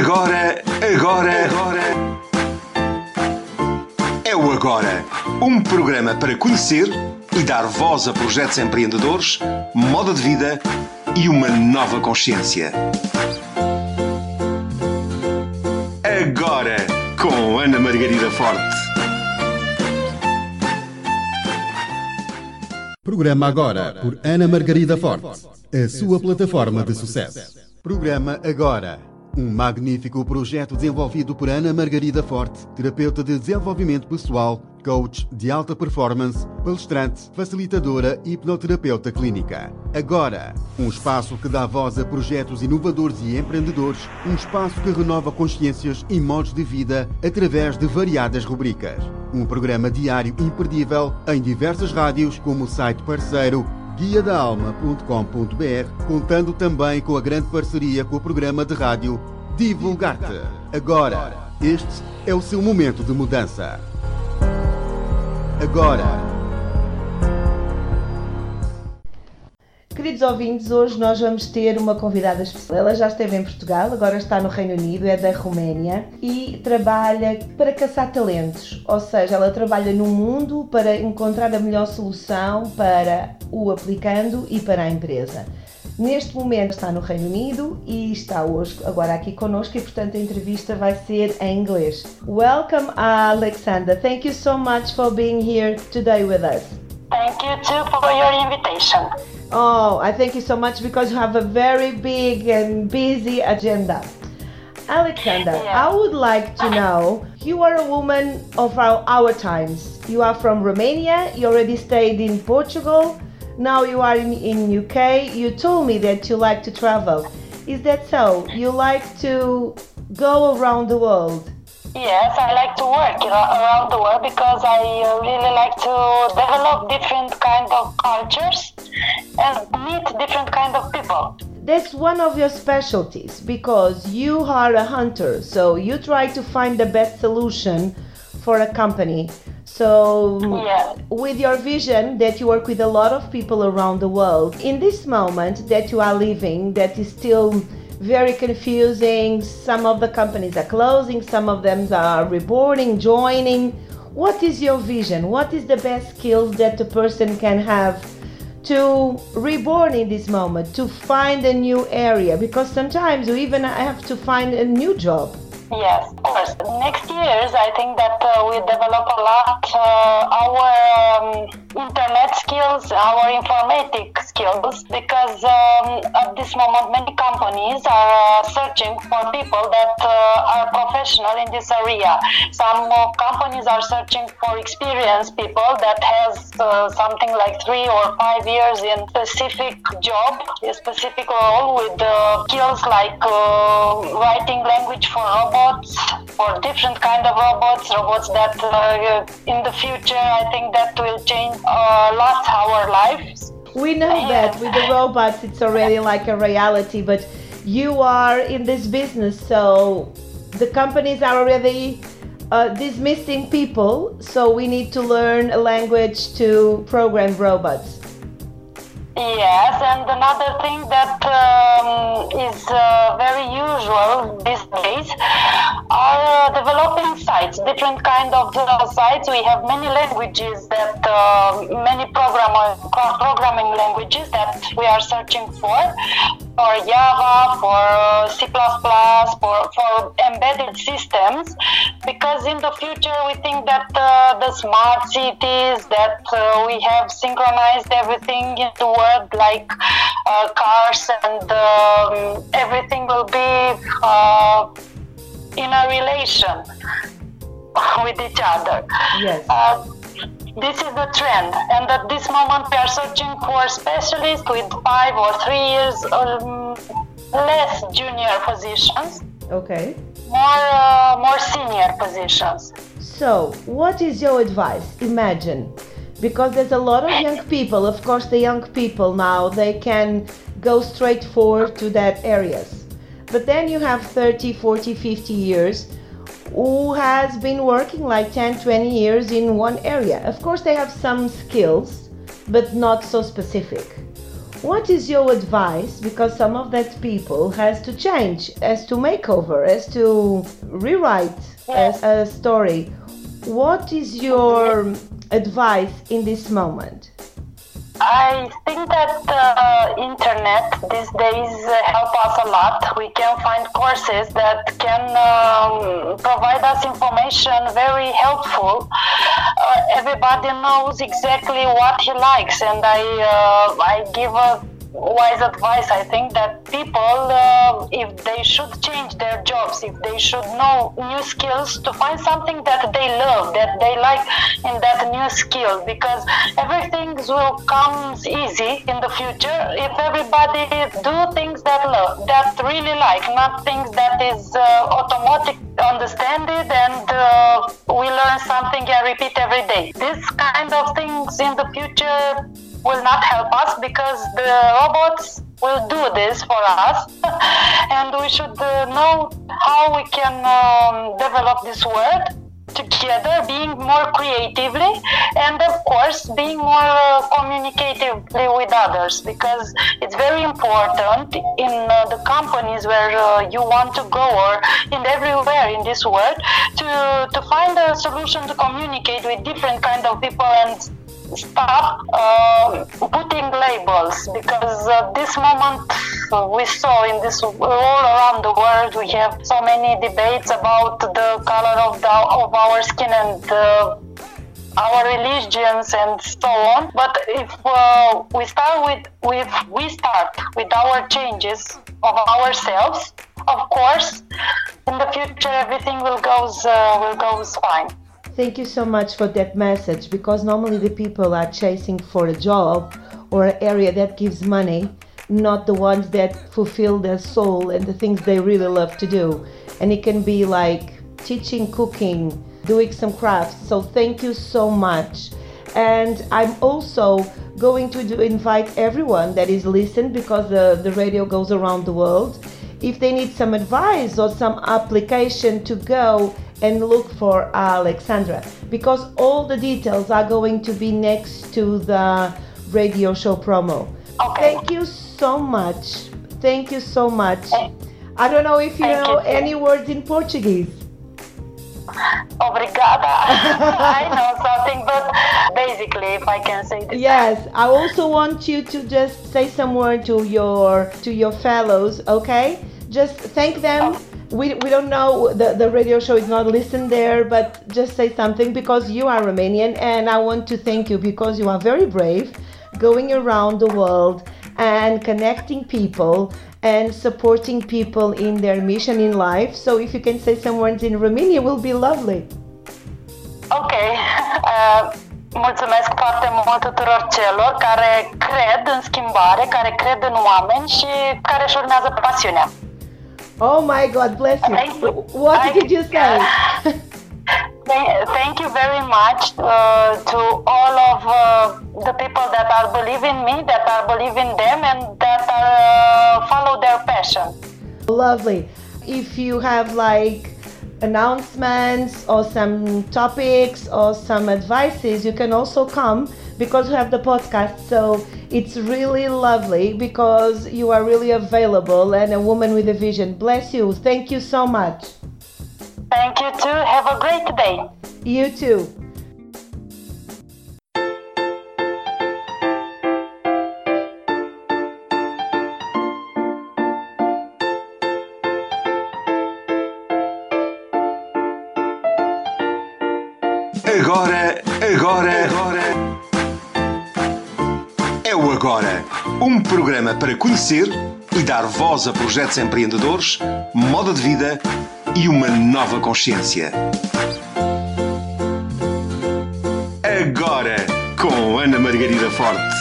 Agora, agora, agora. É o Agora, um programa para conhecer e dar voz a projetos empreendedores, moda de vida e uma nova consciência. Agora, com Ana Margarida Forte. Programa agora por Ana Margarida Forte, a sua plataforma de sucesso. Programa agora. Um magnífico projeto desenvolvido por Ana Margarida Forte, terapeuta de desenvolvimento pessoal, coach de alta performance, palestrante, facilitadora e hipnoterapeuta clínica. Agora, um espaço que dá voz a projetos inovadores e empreendedores, um espaço que renova consciências e modos de vida através de variadas rubricas. Um programa diário imperdível em diversas rádios, como o site parceiro guiadaalma.com.br, contando também com a grande parceria com o programa de rádio Divulgar-te. Agora, este é o seu momento de mudança. Agora. Queridos ouvintes, hoje nós vamos ter uma convidada especial. Ela já esteve em Portugal, agora está no Reino Unido, é da Roménia e trabalha para caçar talentos. Ou seja, ela trabalha no mundo para encontrar a melhor solução para o aplicando e para a empresa. Neste momento está no Reino Unido e está hoje agora aqui connosco e portanto a entrevista vai ser em inglês. Welcome Alexander. Thank you so much for being here today with us. Thank you too for your invitation. Oh, I thank you so much because you have a very big and busy agenda. Alexandra, Yeah. I would like to know you are a woman of our, our times. You are from Romania, you already stayed in Portugal, now you are in, in UK. You told me that you like to travel. Is that so? You like to go around the world? Yes, I like to work ar- around the world because I uh, really like to develop different kind of cultures and meet different kind of people. That's one of your specialties because you are a hunter, so you try to find the best solution for a company. So, Yeah. with your vision that you work with a lot of people around the world, in this moment that you are living, that is still very confusing, some of the companies are closing, some of them are reborning, joining. What is your vision? What is the best skills that a person can have? To reborn in this moment, to find a new area, because sometimes you even have to find a new job. Yes, of course. Next years, I think that uh, we develop a lot uh, our um, internet skills, our informatic skills, because um, at this moment many companies are uh, searching for people that uh, are professional in this area. Some companies are searching for experienced people that has uh, something like three or five years in specific job, a specific role with uh, skills like uh, writing language for robots, for different kind of robots, robots that uh, in the future I think that will change a lot our lives. We know that with the robots it's already like a reality, but you are in this business, so the companies are already uh, dismissing people, so we need to learn a language to program robots. Yes, and another thing that um, is uh, very usual these days are uh, developing sites, different kind of uh, sites. We have many languages that uh, many program- programming languages that we are searching for, for Java, for uh, C++, for for embedded systems, because in the future we think that uh, the smart cities that uh, we have synchronized everything in the world like uh, cars and um, everything will be uh, in a relation with each other. Yes. This is the trend, and at this moment we are searching for specialists with five or three years or less junior positions, Okay. more uh, more senior positions. So, what is your advice? Imagine, because there's a lot of young people, of course, the young people now, they can go straight forward to that areas. But then you have 30, 40, 50 years who has been working like 10, 20 years in one area. Of course, they have some skills, but not so specific. What is your advice? Because some of that people has to change, as to make over, has to rewrite Yes. a, a story. What is your advice in this moment? I think that uh, internet these days uh, help us a lot. We can find courses that can um, provide us information very helpful. Uh, everybody knows exactly what he likes, and I uh, I give a wise advice. I think that people, uh, if they should change their jobs, if they should know new skills, to find something that they love, that they like in that new skill, because everything will come easy in the future if everybody do things that love, that really like, not things that is uh, automatic understand it and uh, we learn something and repeat every day. This kind of things in the future will not help us because the robots will do this for us. And we should uh, know how we can um, develop this world together being more creatively and of course being more uh, communicatively with others because it's very important in uh, the companies where uh, you want to go or in everywhere in this world to to find a solution to communicate with different kind of people and stop uh, putting labels because uh, this moment we saw in this all around the world we have so many debates about the color of the of our skin and uh, our religions and so on. But if uh, we start with we start with our changes of ourselves of course in the future everything will goes uh, will goes fine Thank you so much for that message because normally the people are chasing for a job or an area that gives money, not the ones that fulfill their soul and the things they really love to do. And it can be like teaching cooking, doing some crafts. So thank you so much. And I'm also going to do, invite everyone that is listening because the, the radio goes around the world. If they need some advice or some application to go and look for Alexandra because all the details are going to be next to the radio show promo. Okay. Thank you so much. Thank you so much. I don't know if you Thank know you. any words in Portuguese. Obrigada. I know something, but basically, if I can say this. Yes, I also want you to just say some word to your to your fellows, okay? Just thank them. We, we don't know the, the radio show is not listened there, but just say something because you are Romanian and I want to thank you because you are very brave going around the world and connecting people and supporting people in their mission in life. So if you can say some words in Romania will be lovely. Ok. Uh, mulțumesc foarte mult tuturor celor care cred în schimbare, care cred în oameni și care își urmează pasiunea. Oh my God, bless you. Thank you. What I- did you say? Thank you very much uh, to all of uh, the people that are believing me, that are believing them, and that are uh, follow their passion. Lovely. If you have like announcements or some topics or some advices, you can also come because we have the podcast. So it's really lovely because you are really available and a woman with a vision. Bless you. Thank you so much. Thank you too. Have a great day. You too. Agora, agora, Agora. Um programa para conhecer e dar voz a projetos empreendedores, moda de vida e uma nova consciência. Agora, com Ana Margarida Forte.